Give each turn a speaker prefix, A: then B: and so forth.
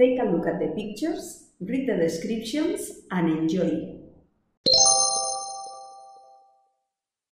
A: Take a look at the pictures, read the descriptions, and enjoy.